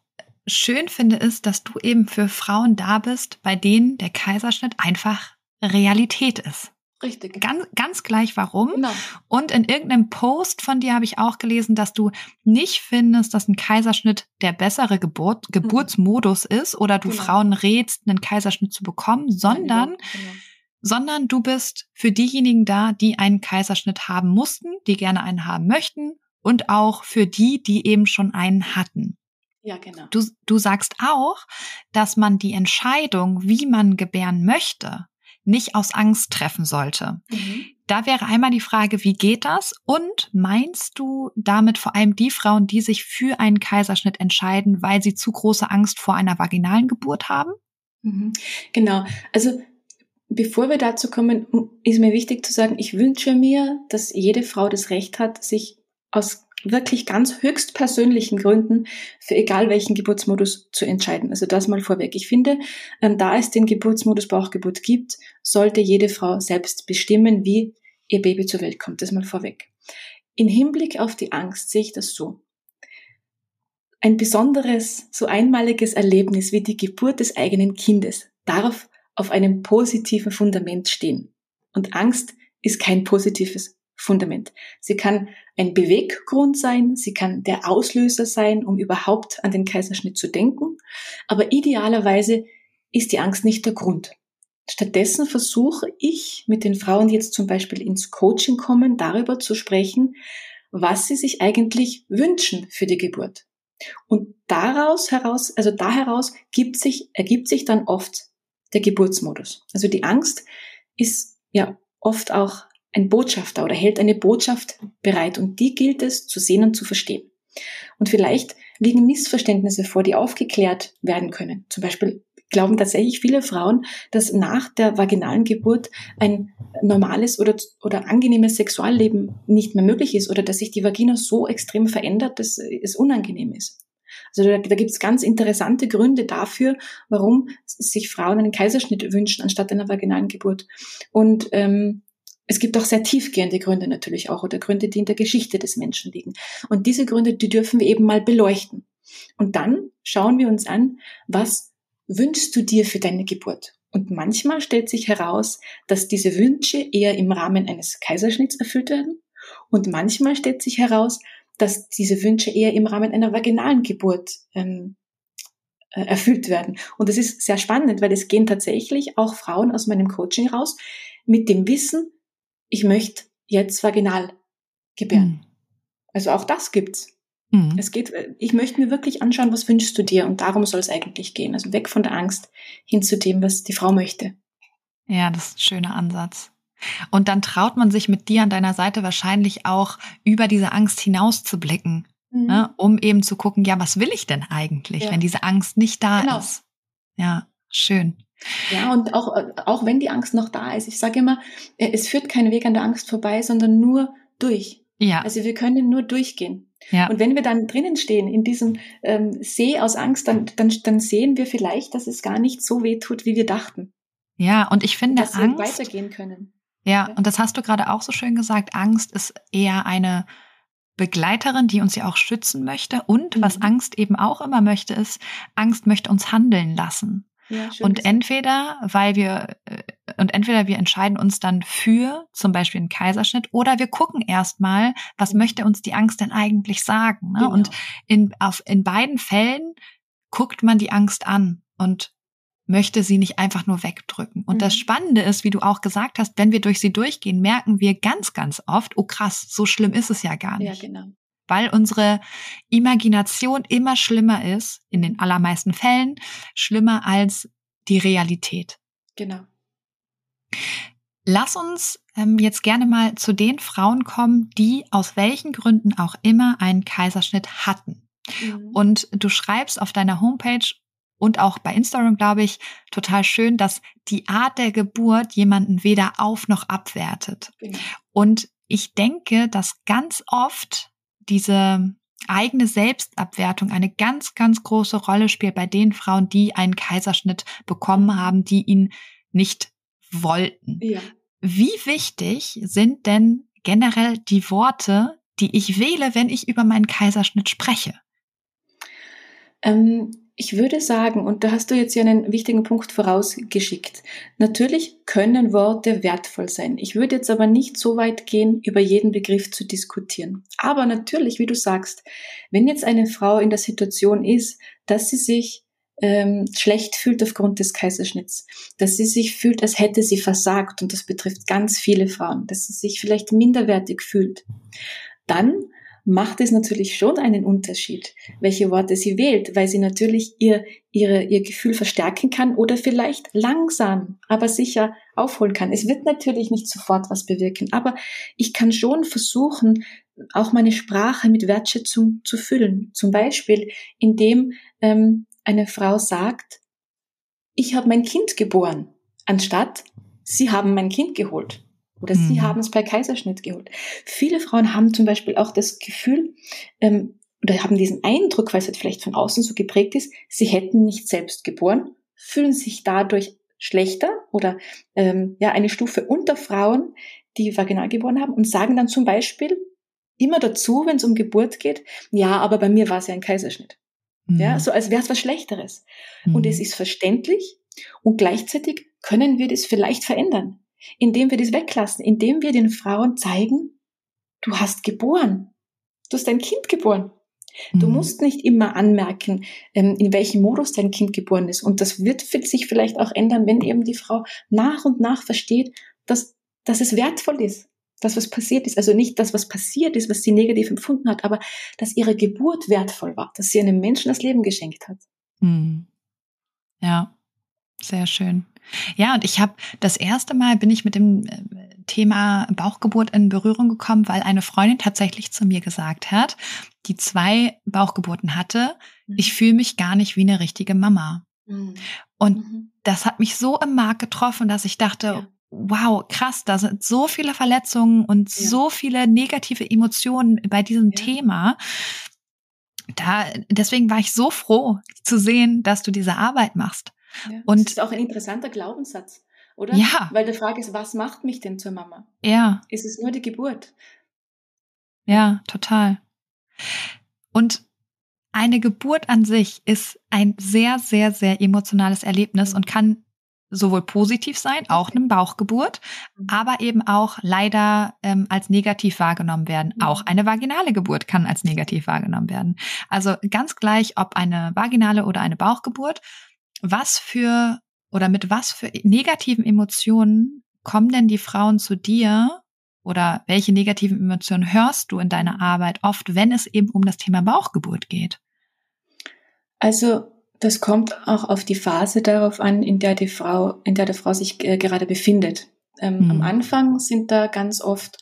C: schön finde, ist, dass du eben für Frauen da bist, bei denen der Kaiserschnitt einfach Realität ist.
A: Richtig.
C: Ganz, ganz gleich warum. Genau. Und in irgendeinem Post von dir habe ich auch gelesen, dass du nicht findest, dass ein Kaiserschnitt der bessere Geburt, mhm. Geburtsmodus mhm. ist oder du genau. Frauen rätst, einen Kaiserschnitt zu bekommen, sondern, genau. sondern du bist für diejenigen da, die einen Kaiserschnitt haben mussten, die gerne einen haben möchten und auch für die, die eben schon einen hatten.
A: Ja, genau.
C: Du, du sagst auch, dass man die Entscheidung, wie man gebären möchte, nicht aus Angst treffen sollte. Mhm. Da wäre einmal die Frage, wie geht das? Und meinst du damit vor allem die Frauen, die sich für einen Kaiserschnitt entscheiden, weil sie zu große Angst vor einer vaginalen Geburt haben?
A: Mhm. Genau. Also Bevor wir dazu kommen, ist mir wichtig zu sagen, ich wünsche mir, dass jede Frau das Recht hat, sich aus wirklich ganz höchst persönlichen Gründen für egal welchen Geburtsmodus zu entscheiden. Also das mal vorweg. Ich finde, ähm, da es den Geburtsmodus Bauchgeburt gibt, sollte jede Frau selbst bestimmen, wie ihr Baby zur Welt kommt. Das mal vorweg. In Hinblick auf die Angst sehe ich das so. Ein besonderes, so einmaliges Erlebnis wie die Geburt des eigenen Kindes darf auf einem positiven Fundament stehen. Und Angst ist kein positives Fundament. Sie kann ein Beweggrund sein, sie kann der Auslöser sein, um überhaupt an den Kaiserschnitt zu denken, aber idealerweise ist die Angst nicht der Grund. Stattdessen versuche ich mit den Frauen, die jetzt zum Beispiel ins Coaching kommen, darüber zu sprechen, was sie sich eigentlich wünschen für die Geburt. Und daraus heraus, also da heraus gibt sich, ergibt sich dann oft der Geburtsmodus. Also die Angst ist ja oft auch ein Botschafter oder hält eine Botschaft bereit und die gilt es zu sehen und zu verstehen. Und vielleicht liegen Missverständnisse vor, die aufgeklärt werden können. Zum Beispiel glauben tatsächlich viele Frauen, dass nach der vaginalen Geburt ein normales oder, oder angenehmes Sexualleben nicht mehr möglich ist oder dass sich die Vagina so extrem verändert, dass es unangenehm ist. Also da, da gibt es ganz interessante Gründe dafür, warum sich Frauen einen Kaiserschnitt wünschen anstatt einer vaginalen Geburt. Und ähm, es gibt auch sehr tiefgehende Gründe natürlich auch oder Gründe, die in der Geschichte des Menschen liegen. Und diese Gründe, die dürfen wir eben mal beleuchten. Und dann schauen wir uns an, was wünschst du dir für deine Geburt? Und manchmal stellt sich heraus, dass diese Wünsche eher im Rahmen eines Kaiserschnitts erfüllt werden. Und manchmal stellt sich heraus, dass diese Wünsche eher im Rahmen einer vaginalen Geburt ähm, äh, erfüllt werden. Und das ist sehr spannend, weil es gehen tatsächlich auch Frauen aus meinem Coaching raus mit dem Wissen, ich möchte jetzt vaginal gebären. Mhm. Also auch das gibt's. Mhm. Es geht, ich möchte mir wirklich anschauen, was wünschst du dir? Und darum soll es eigentlich gehen. Also weg von der Angst hin zu dem, was die Frau möchte.
C: Ja, das ist ein schöner Ansatz. Und dann traut man sich mit dir an deiner Seite wahrscheinlich auch über diese Angst hinaus zu blicken, mhm. ne, um eben zu gucken, ja, was will ich denn eigentlich, ja. wenn diese Angst nicht da genau. ist? Ja, schön.
A: Ja, und auch, auch wenn die Angst noch da ist, ich sage immer, äh, es führt kein Weg an der Angst vorbei, sondern nur durch. Ja. Also wir können nur durchgehen. Ja. Und wenn wir dann drinnen stehen in diesem ähm, See aus Angst, dann, dann, dann sehen wir vielleicht, dass es gar nicht so weh tut, wie wir dachten.
C: Ja, und ich finde
A: dass Angst. Wir weitergehen können.
C: Ja, ja, und das hast du gerade auch so schön gesagt. Angst ist eher eine Begleiterin, die uns ja auch schützen möchte. Und mhm. was Angst eben auch immer möchte, ist, Angst möchte uns handeln lassen. Ja, und entweder, weil wir, äh, und entweder wir entscheiden uns dann für zum Beispiel einen Kaiserschnitt oder wir gucken erstmal, was mhm. möchte uns die Angst denn eigentlich sagen. Ne? Genau. Und in, auf, in beiden Fällen guckt man die Angst an und möchte sie nicht einfach nur wegdrücken. Und mhm. das Spannende ist, wie du auch gesagt hast, wenn wir durch sie durchgehen, merken wir ganz, ganz oft, oh krass, so schlimm ist es ja gar nicht. Ja, genau. Weil unsere Imagination immer schlimmer ist, in den allermeisten Fällen, schlimmer als die Realität.
A: Genau.
C: Lass uns ähm, jetzt gerne mal zu den Frauen kommen, die aus welchen Gründen auch immer einen Kaiserschnitt hatten. Mhm. Und du schreibst auf deiner Homepage und auch bei Instagram, glaube ich, total schön, dass die Art der Geburt jemanden weder auf noch abwertet. Genau. Und ich denke, dass ganz oft diese eigene Selbstabwertung eine ganz, ganz große Rolle spielt bei den Frauen, die einen Kaiserschnitt bekommen haben, die ihn nicht wollten. Ja. Wie wichtig sind denn generell die Worte, die ich wähle, wenn ich über meinen Kaiserschnitt spreche?
A: Ähm, ich würde sagen, und da hast du jetzt ja einen wichtigen Punkt vorausgeschickt, natürlich können Worte wertvoll sein. Ich würde jetzt aber nicht so weit gehen, über jeden Begriff zu diskutieren. Aber natürlich, wie du sagst, wenn jetzt eine Frau in der Situation ist, dass sie sich ähm, schlecht fühlt aufgrund des Kaiserschnitts, dass sie sich fühlt, als hätte sie versagt, und das betrifft ganz viele Frauen, dass sie sich vielleicht minderwertig fühlt, dann macht es natürlich schon einen Unterschied, welche Worte sie wählt, weil sie natürlich ihr, ihre, ihr Gefühl verstärken kann oder vielleicht langsam, aber sicher aufholen kann. Es wird natürlich nicht sofort was bewirken, aber ich kann schon versuchen, auch meine Sprache mit Wertschätzung zu füllen. Zum Beispiel, indem ähm, eine Frau sagt, ich habe mein Kind geboren, anstatt Sie haben mein Kind geholt. Oder mhm. sie haben es per Kaiserschnitt geholt. Viele Frauen haben zum Beispiel auch das Gefühl, ähm, oder haben diesen Eindruck, weil es halt vielleicht von außen so geprägt ist, sie hätten nicht selbst geboren, fühlen sich dadurch schlechter oder ähm, ja eine Stufe unter Frauen, die vaginal geboren haben und sagen dann zum Beispiel immer dazu, wenn es um Geburt geht, ja, aber bei mir war es ja ein Kaiserschnitt. Mhm. Ja, so als wäre es was Schlechteres. Mhm. Und es ist verständlich und gleichzeitig können wir das vielleicht verändern indem wir das weglassen, indem wir den Frauen zeigen, du hast geboren. Du hast dein Kind geboren. Du mhm. musst nicht immer anmerken, ähm, in welchem Modus dein Kind geboren ist. Und das wird sich vielleicht auch ändern, wenn eben die Frau nach und nach versteht, dass, dass es wertvoll ist, dass was passiert ist. Also nicht das, was passiert ist, was sie negativ empfunden hat, aber dass ihre Geburt wertvoll war, dass sie einem Menschen das Leben geschenkt hat.
C: Mhm. Ja, sehr schön. Ja, und ich habe das erste Mal bin ich mit dem äh, Thema Bauchgeburt in Berührung gekommen, weil eine Freundin tatsächlich zu mir gesagt hat, die zwei Bauchgeburten hatte, mhm. ich fühle mich gar nicht wie eine richtige Mama. Mhm. Und mhm. das hat mich so im Mark getroffen, dass ich dachte, ja. wow, krass, da sind so viele Verletzungen und ja. so viele negative Emotionen bei diesem ja. Thema. Da, deswegen war ich so froh zu sehen, dass du diese Arbeit machst.
A: Und das ist auch ein interessanter Glaubenssatz, oder?
C: Ja.
A: Weil die Frage ist, was macht mich denn zur Mama?
C: Ja.
A: Ist es nur die Geburt?
C: Ja, total. Und eine Geburt an sich ist ein sehr, sehr, sehr emotionales Erlebnis und kann sowohl positiv sein, auch eine Bauchgeburt, mhm. aber eben auch leider ähm, als negativ wahrgenommen werden. Mhm. Auch eine vaginale Geburt kann als negativ wahrgenommen werden. Also ganz gleich, ob eine vaginale oder eine Bauchgeburt, was für oder mit was für negativen Emotionen kommen denn die Frauen zu dir oder welche negativen Emotionen hörst du in deiner Arbeit oft, wenn es eben um das Thema Bauchgeburt geht?
A: Also das kommt auch auf die Phase darauf an, in der die Frau, in der die Frau sich äh, gerade befindet. Ähm, mhm. Am Anfang sind da ganz oft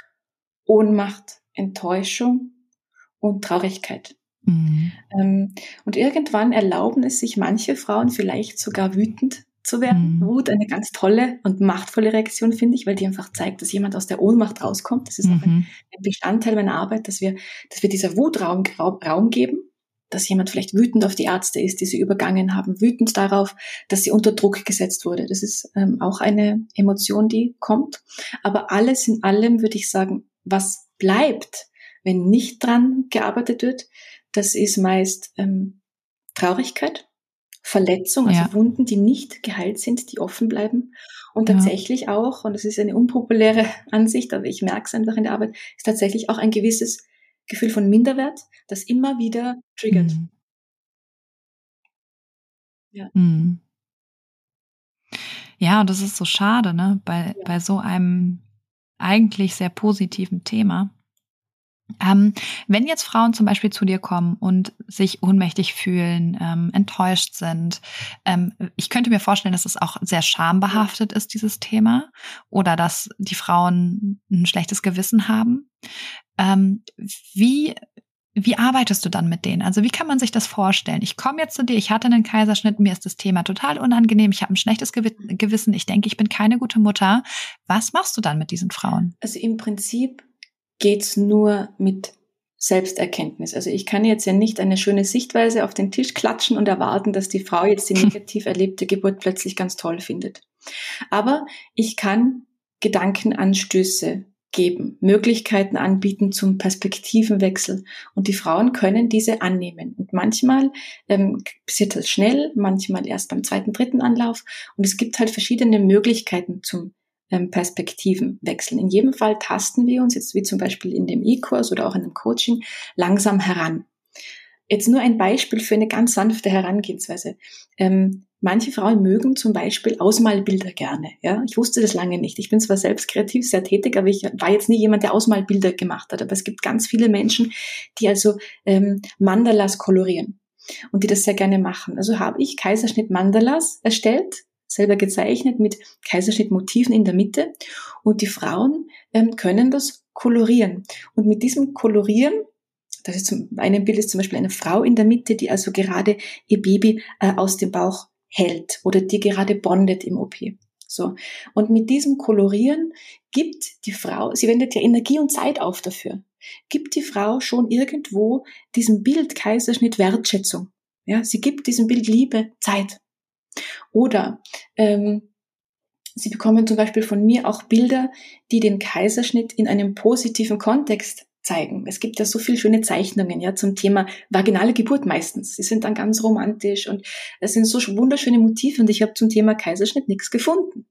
A: Ohnmacht, Enttäuschung und Traurigkeit. Mhm. Ähm, und irgendwann erlauben es sich manche Frauen vielleicht sogar wütend zu werden. Mhm. Wut eine ganz tolle und machtvolle Reaktion, finde ich, weil die einfach zeigt, dass jemand aus der Ohnmacht rauskommt. Das ist mhm. auch ein, mhm. ein, Bestandteil meiner Arbeit, dass wir, dass wir dieser Wut Raum, Raum geben, dass jemand vielleicht wütend auf die Ärzte ist, die sie übergangen haben, wütend darauf, dass sie unter Druck gesetzt wurde. Das ist ähm, auch eine Emotion, die kommt. Aber alles in allem würde ich sagen, was bleibt, wenn nicht dran gearbeitet wird, das ist meist ähm, Traurigkeit, Verletzung, also ja. Wunden, die nicht geheilt sind, die offen bleiben. Und ja. tatsächlich auch, und das ist eine unpopuläre Ansicht, aber ich merke es einfach in der Arbeit, ist tatsächlich auch ein gewisses Gefühl von Minderwert, das immer wieder triggert. Mhm.
C: Ja. Mhm. Ja, und das ist so schade, ne, bei, ja. bei so einem eigentlich sehr positiven Thema. Ähm, wenn jetzt Frauen zum Beispiel zu dir kommen und sich ohnmächtig fühlen, ähm, enttäuscht sind, ähm, ich könnte mir vorstellen, dass es auch sehr schambehaftet ist, dieses Thema, oder dass die Frauen ein schlechtes Gewissen haben. Ähm, wie, wie arbeitest du dann mit denen? Also wie kann man sich das vorstellen? Ich komme jetzt zu dir, ich hatte einen Kaiserschnitt, mir ist das Thema total unangenehm, ich habe ein schlechtes Gewissen, ich denke, ich bin keine gute Mutter. Was machst du dann mit diesen Frauen?
A: Also im Prinzip geht's nur mit Selbsterkenntnis. Also ich kann jetzt ja nicht eine schöne Sichtweise auf den Tisch klatschen und erwarten, dass die Frau jetzt die negativ erlebte Geburt plötzlich ganz toll findet. Aber ich kann Gedankenanstöße geben, Möglichkeiten anbieten zum Perspektivenwechsel. Und die Frauen können diese annehmen. Und manchmal ähm, passiert das schnell, manchmal erst beim zweiten, dritten Anlauf. Und es gibt halt verschiedene Möglichkeiten zum Perspektiven wechseln. In jedem Fall tasten wir uns jetzt wie zum Beispiel in dem E-Kurs oder auch in einem Coaching langsam heran. Jetzt nur ein Beispiel für eine ganz sanfte Herangehensweise. Ähm, manche Frauen mögen zum Beispiel Ausmalbilder gerne. Ja, ich wusste das lange nicht. Ich bin zwar selbst kreativ sehr tätig, aber ich war jetzt nie jemand, der Ausmalbilder gemacht hat. Aber es gibt ganz viele Menschen, die also ähm, Mandalas kolorieren und die das sehr gerne machen. Also habe ich Kaiserschnitt Mandalas erstellt selber gezeichnet mit Kaiserschnittmotiven in der Mitte und die Frauen ähm, können das kolorieren. Und mit diesem Kolorieren das ist zum einem Bild ist zum Beispiel eine Frau in der Mitte, die also gerade ihr Baby äh, aus dem Bauch hält oder die gerade bondet im OP. So. Und mit diesem Kolorieren gibt die Frau, sie wendet ja Energie und Zeit auf dafür, gibt die Frau schon irgendwo diesem Bild Kaiserschnitt Wertschätzung. Ja, sie gibt diesem Bild Liebe, Zeit. Oder ähm, Sie bekommen zum Beispiel von mir auch Bilder, die den Kaiserschnitt in einem positiven Kontext zeigen. Es gibt ja so viele schöne Zeichnungen ja zum Thema vaginale Geburt meistens. Sie sind dann ganz romantisch und es sind so wunderschöne Motive und ich habe zum Thema Kaiserschnitt nichts gefunden.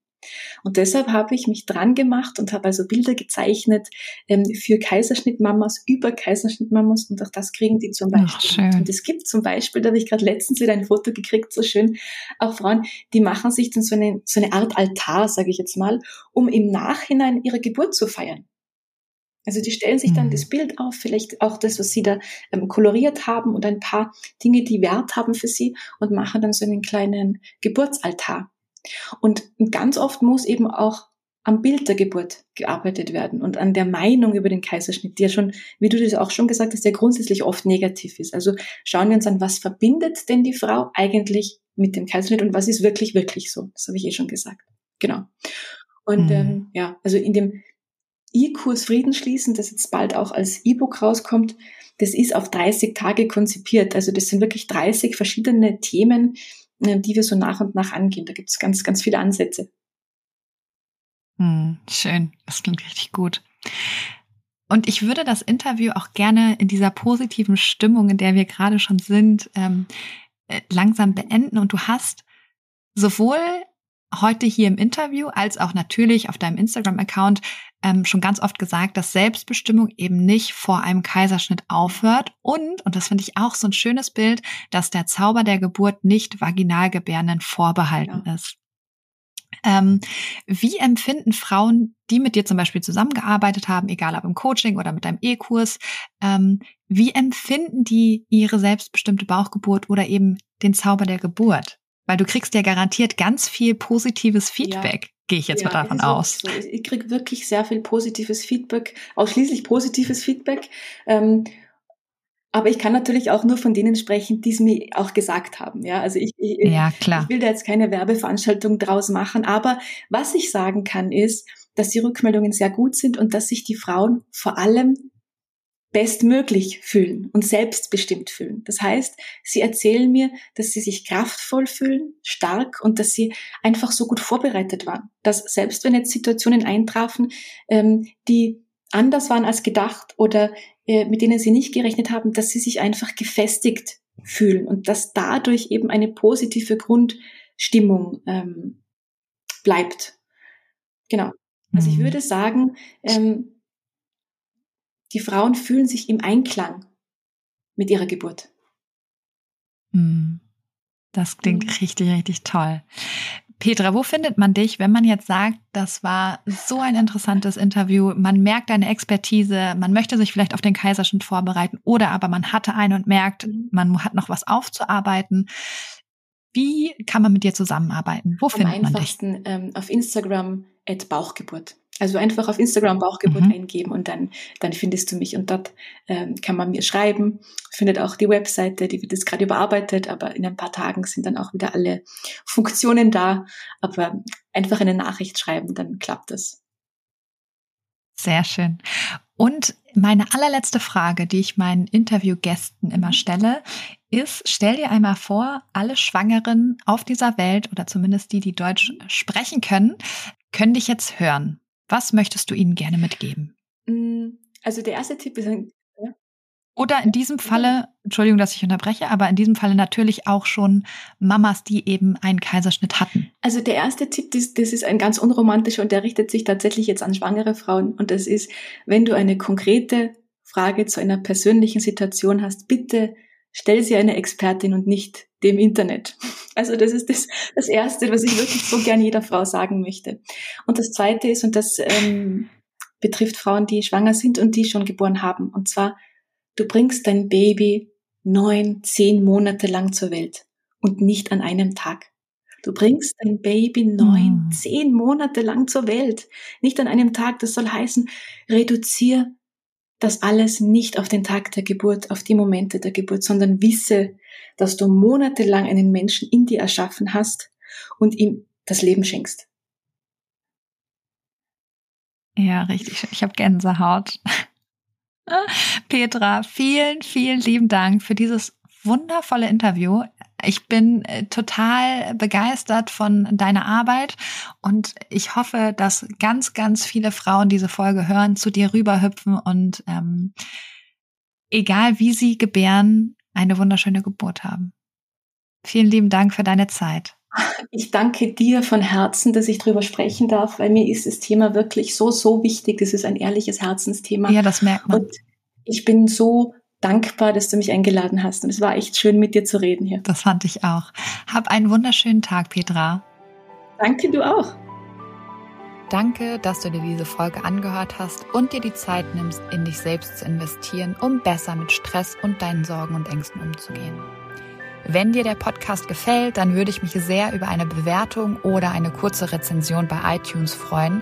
A: Und deshalb habe ich mich dran gemacht und habe also Bilder gezeichnet ähm, für Kaiserschnittmamas, über Kaiserschnittmamas und auch das kriegen die zum Beispiel. Ach, und es gibt zum Beispiel, da habe ich gerade letztens wieder ein Foto gekriegt, so schön, auch Frauen, die machen sich dann so eine, so eine Art Altar, sage ich jetzt mal, um im Nachhinein ihre Geburt zu feiern. Also die stellen sich dann mhm. das Bild auf, vielleicht auch das, was sie da ähm, koloriert haben und ein paar Dinge, die Wert haben für sie und machen dann so einen kleinen Geburtsaltar. Und ganz oft muss eben auch am Bild der Geburt gearbeitet werden und an der Meinung über den Kaiserschnitt, die ja schon, wie du das auch schon gesagt hast, der grundsätzlich oft negativ ist. Also schauen wir uns an, was verbindet denn die Frau eigentlich mit dem Kaiserschnitt und was ist wirklich, wirklich so. Das habe ich eh schon gesagt. Genau. Und mhm. ähm, ja, also in dem E-Kurs Frieden schließen, das jetzt bald auch als E-Book rauskommt, das ist auf 30 Tage konzipiert. Also das sind wirklich 30 verschiedene Themen, die wir so nach und nach angehen. Da gibt es ganz, ganz viele Ansätze.
C: Hm, schön, das klingt richtig gut. Und ich würde das Interview auch gerne in dieser positiven Stimmung, in der wir gerade schon sind, ähm, äh, langsam beenden. Und du hast sowohl heute hier im Interview als auch natürlich auf deinem Instagram-Account ähm, schon ganz oft gesagt, dass Selbstbestimmung eben nicht vor einem Kaiserschnitt aufhört und, und das finde ich auch so ein schönes Bild, dass der Zauber der Geburt nicht Vaginalgebärenden vorbehalten ja. ist. Ähm, wie empfinden Frauen, die mit dir zum Beispiel zusammengearbeitet haben, egal ob im Coaching oder mit deinem E-Kurs, ähm, wie empfinden die ihre selbstbestimmte Bauchgeburt oder eben den Zauber der Geburt? Weil du kriegst ja garantiert ganz viel positives Feedback. Ja. Gehe ich jetzt ja, mal davon aus.
A: So. Ich kriege wirklich sehr viel positives Feedback, ausschließlich positives Feedback. Ähm, aber ich kann natürlich auch nur von denen sprechen, die es mir auch gesagt haben. Ja, also ich, ich, ja, ich will da jetzt keine Werbeveranstaltung draus machen. Aber was ich sagen kann, ist, dass die Rückmeldungen sehr gut sind und dass sich die Frauen vor allem bestmöglich fühlen und selbstbestimmt fühlen. Das heißt, sie erzählen mir, dass sie sich kraftvoll fühlen, stark und dass sie einfach so gut vorbereitet waren. Dass selbst wenn jetzt Situationen eintrafen, ähm, die anders waren als gedacht oder äh, mit denen sie nicht gerechnet haben, dass sie sich einfach gefestigt fühlen und dass dadurch eben eine positive Grundstimmung ähm, bleibt. Genau. Also ich mhm. würde sagen, ähm, die Frauen fühlen sich im Einklang mit ihrer Geburt.
C: Hm. Das klingt mhm. richtig, richtig toll. Petra, wo findet man dich, wenn man jetzt sagt, das war so ein interessantes Interview, man merkt deine Expertise, man möchte sich vielleicht auf den Kaiserschnitt vorbereiten oder aber man hatte einen und merkt, mhm. man hat noch was aufzuarbeiten. Wie kann man mit dir zusammenarbeiten? Wo Am findet man dich?
A: Ähm, auf Instagram at Bauchgeburt. Also einfach auf Instagram Bauchgeburt mhm. eingeben und dann, dann findest du mich und dort ähm, kann man mir schreiben. Findet auch die Webseite, die wird jetzt gerade überarbeitet, aber in ein paar Tagen sind dann auch wieder alle Funktionen da. Aber einfach eine Nachricht schreiben, dann klappt das.
C: Sehr schön. Und meine allerletzte Frage, die ich meinen Interviewgästen immer stelle, ist, stell dir einmal vor, alle Schwangeren auf dieser Welt oder zumindest die, die Deutsch sprechen können, können dich jetzt hören. Was möchtest du ihnen gerne mitgeben?
A: Mm, also der erste Tipp ist ein
C: oder in diesem Falle, Entschuldigung, dass ich unterbreche, aber in diesem Falle natürlich auch schon Mamas, die eben einen Kaiserschnitt hatten.
A: Also der erste Tipp, das, das ist ein ganz unromantischer und der richtet sich tatsächlich jetzt an schwangere Frauen. Und das ist, wenn du eine konkrete Frage zu einer persönlichen Situation hast, bitte stell sie einer Expertin und nicht dem Internet. Also das ist das, das Erste, was ich wirklich so gern jeder Frau sagen möchte. Und das Zweite ist, und das ähm, betrifft Frauen, die schwanger sind und die schon geboren haben, und zwar, du bringst dein Baby neun, zehn Monate lang zur Welt und nicht an einem Tag. Du bringst dein Baby neun, mm. zehn Monate lang zur Welt, nicht an einem Tag. Das soll heißen, reduzier das alles nicht auf den Tag der Geburt, auf die Momente der Geburt, sondern wisse, dass du monatelang einen Menschen in dir erschaffen hast und ihm das Leben schenkst.
C: Ja, richtig. Ich habe Gänsehaut. Petra, vielen, vielen lieben Dank für dieses wundervolle Interview. Ich bin äh, total begeistert von deiner Arbeit und ich hoffe, dass ganz, ganz viele Frauen diese Folge hören, zu dir rüberhüpfen und ähm, egal wie sie gebären, eine wunderschöne Geburt haben. Vielen lieben Dank für deine Zeit.
A: Ich danke dir von Herzen, dass ich darüber sprechen darf, weil mir ist das Thema wirklich so, so wichtig. Das ist ein ehrliches Herzensthema.
C: Ja, das merkt man.
A: Und ich bin so dankbar, dass du mich eingeladen hast. Und es war echt schön, mit dir zu reden hier.
C: Das fand ich auch. Hab einen wunderschönen Tag, Petra.
A: Danke, du auch.
B: Danke, dass du dir diese Folge angehört hast und dir die Zeit nimmst, in dich selbst zu investieren, um besser mit Stress und deinen Sorgen und Ängsten umzugehen. Wenn dir der Podcast gefällt, dann würde ich mich sehr über eine Bewertung oder eine kurze Rezension bei iTunes freuen